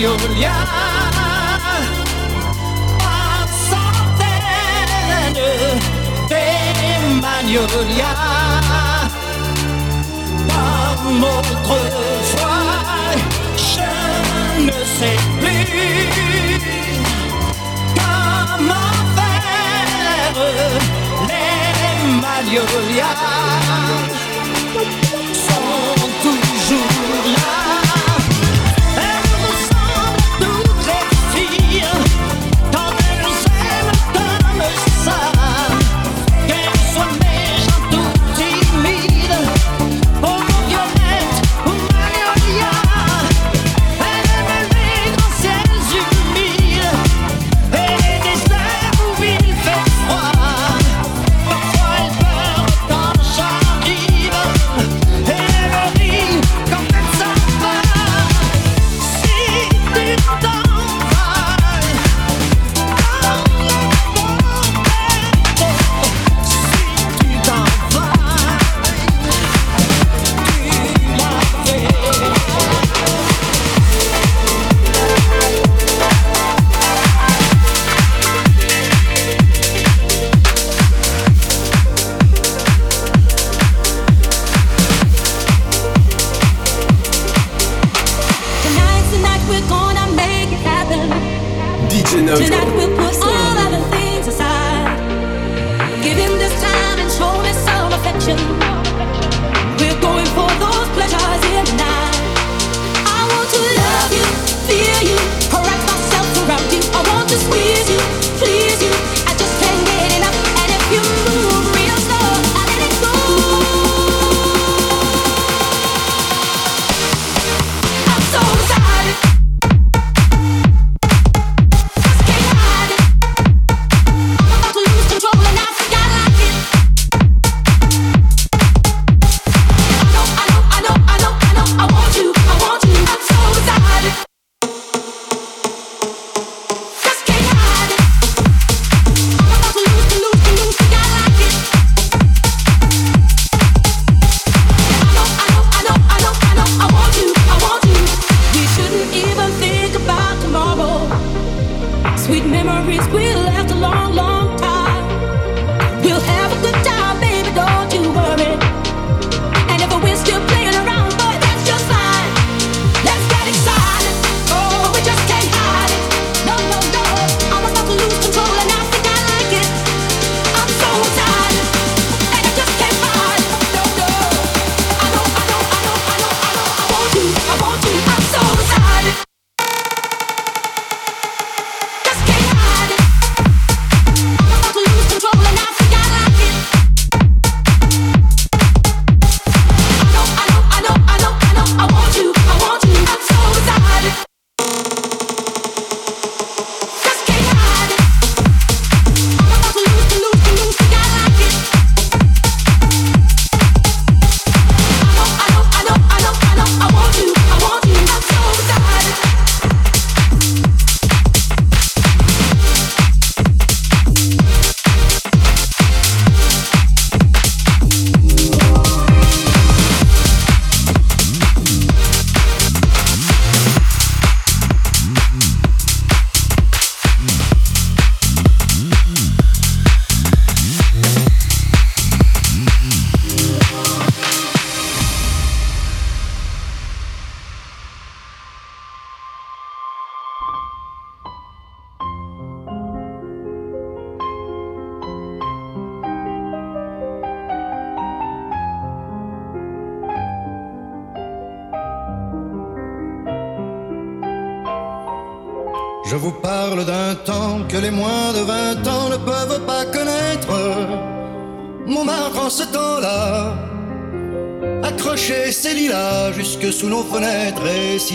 Юлия Пацаны, ты манюлья Comme autrefois, je ne sais plus Comment faire les magnolias.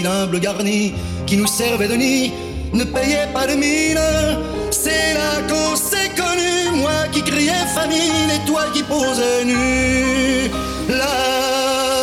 Humble garni qui nous servait de nid ne payait pas de mine. C'est là qu'on s'est connu, moi qui criais famine et toi qui posais nu. La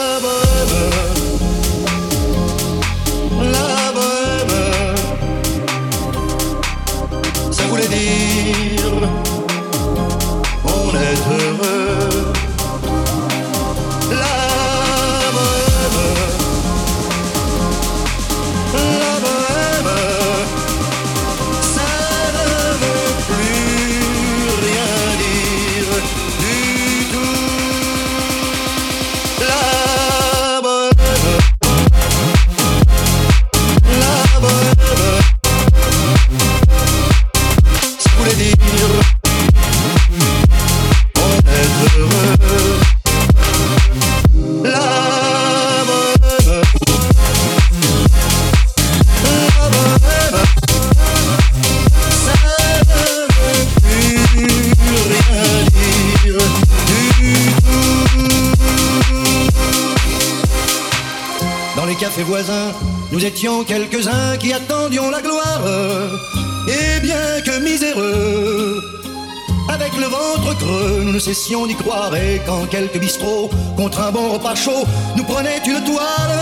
Un bon repas chaud nous prenait une toile.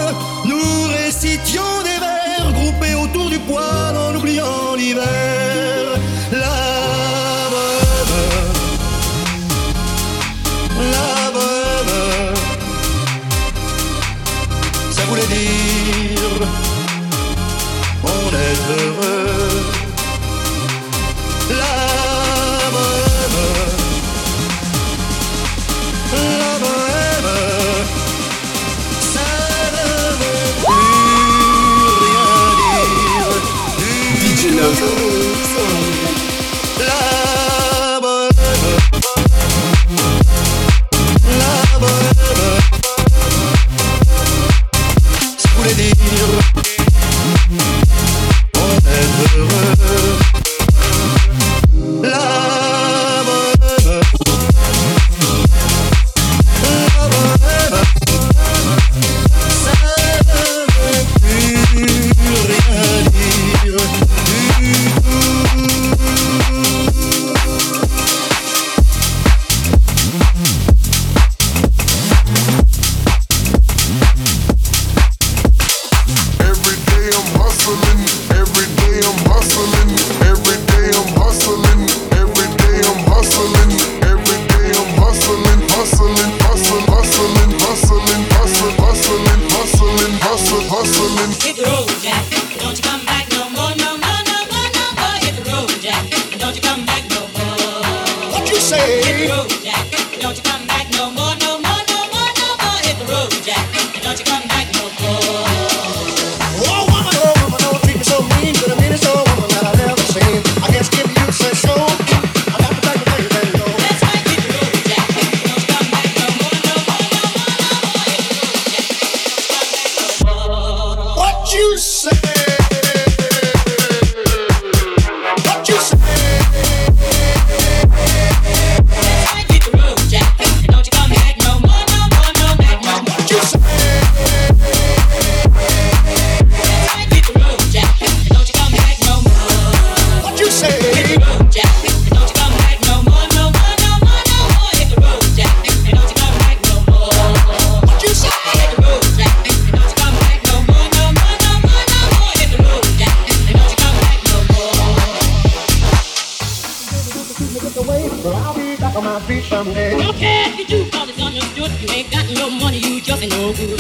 On est heureux.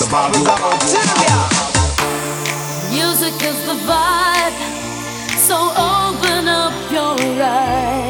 the volume. Music is the vibe, so open up your eyes.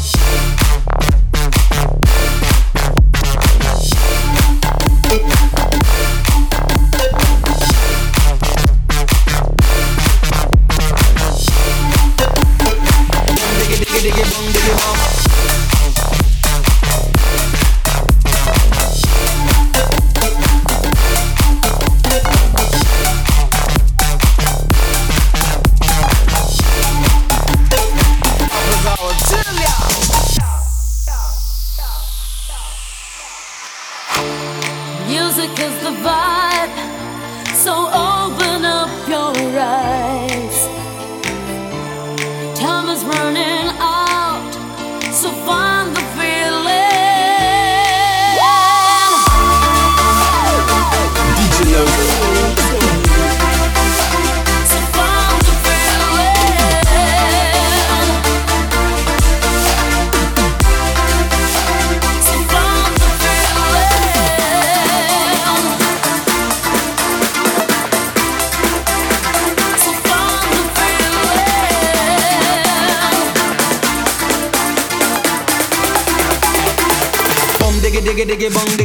bang